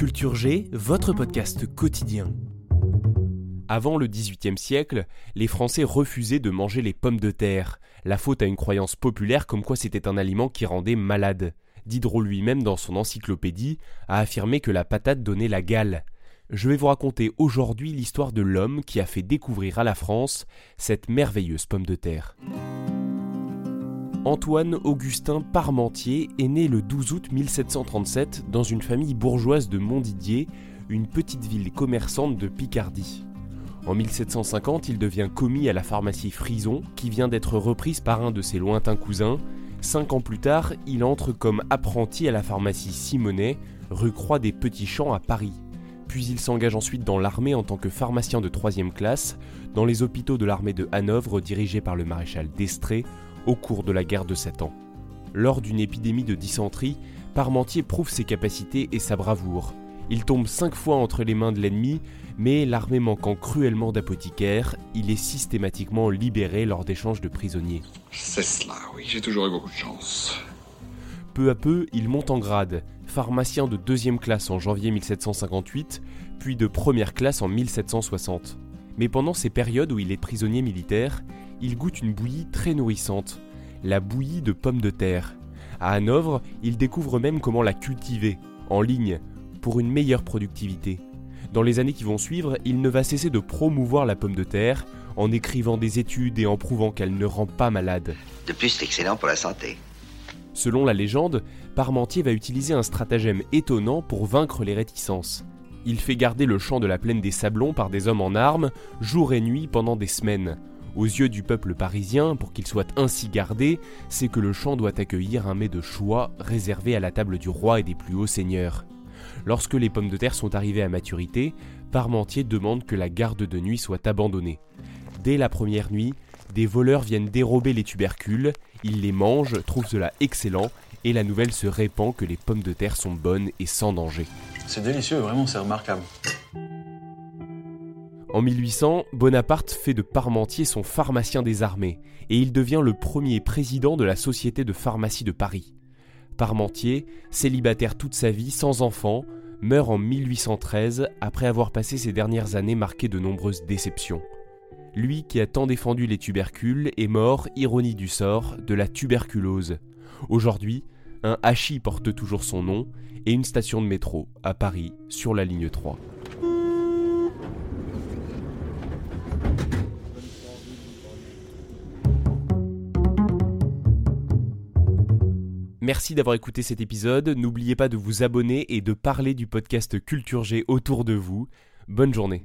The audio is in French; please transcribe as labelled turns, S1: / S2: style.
S1: Culture G, votre podcast quotidien. Avant le XVIIIe siècle, les Français refusaient de manger les pommes de terre, la faute à une croyance populaire comme quoi c'était un aliment qui rendait malade. Diderot lui-même, dans son encyclopédie, a affirmé que la patate donnait la gale. Je vais vous raconter aujourd'hui l'histoire de l'homme qui a fait découvrir à la France cette merveilleuse pomme de terre. Antoine Augustin Parmentier est né le 12 août 1737 dans une famille bourgeoise de Montdidier, une petite ville commerçante de Picardie. En 1750, il devient commis à la pharmacie Frison, qui vient d'être reprise par un de ses lointains cousins. Cinq ans plus tard, il entre comme apprenti à la pharmacie Simonet, rue Croix des Petits Champs à Paris. Puis il s'engage ensuite dans l'armée en tant que pharmacien de troisième classe, dans les hôpitaux de l'armée de Hanovre dirigés par le maréchal d'Estrée, au cours de la guerre de Sept Ans. Lors d'une épidémie de dysenterie, Parmentier prouve ses capacités et sa bravoure. Il tombe cinq fois entre les mains de l'ennemi, mais l'armée manquant cruellement d'apothicaires, il est systématiquement libéré lors d'échanges de prisonniers.
S2: C'est cela, oui, j'ai toujours eu beaucoup de chance.
S1: Peu à peu, il monte en grade, pharmacien de deuxième classe en janvier 1758, puis de première classe en 1760. Mais pendant ces périodes où il est prisonnier militaire, il goûte une bouillie très nourrissante, la bouillie de pommes de terre. À Hanovre, il découvre même comment la cultiver, en ligne, pour une meilleure productivité. Dans les années qui vont suivre, il ne va cesser de promouvoir la pomme de terre, en écrivant des études et en prouvant qu'elle ne rend pas malade.
S3: De plus, c'est excellent pour la santé.
S1: Selon la légende, Parmentier va utiliser un stratagème étonnant pour vaincre les réticences. Il fait garder le champ de la plaine des Sablons par des hommes en armes, jour et nuit pendant des semaines. Aux yeux du peuple parisien, pour qu'il soit ainsi gardé, c'est que le champ doit accueillir un mets de choix réservé à la table du roi et des plus hauts seigneurs. Lorsque les pommes de terre sont arrivées à maturité, Parmentier demande que la garde de nuit soit abandonnée. Dès la première nuit, des voleurs viennent dérober les tubercules, ils les mangent, trouvent cela excellent, et la nouvelle se répand que les pommes de terre sont bonnes et sans danger.
S4: C'est délicieux, vraiment, c'est remarquable.
S1: En 1800, Bonaparte fait de Parmentier son pharmacien des armées, et il devient le premier président de la Société de pharmacie de Paris. Parmentier, célibataire toute sa vie, sans enfant, meurt en 1813 après avoir passé ses dernières années marquées de nombreuses déceptions. Lui qui a tant défendu les tubercules est mort, ironie du sort, de la tuberculose. Aujourd'hui, un hachis porte toujours son nom et une station de métro à Paris sur la ligne 3. Merci d'avoir écouté cet épisode. N'oubliez pas de vous abonner et de parler du podcast Culture G autour de vous. Bonne journée.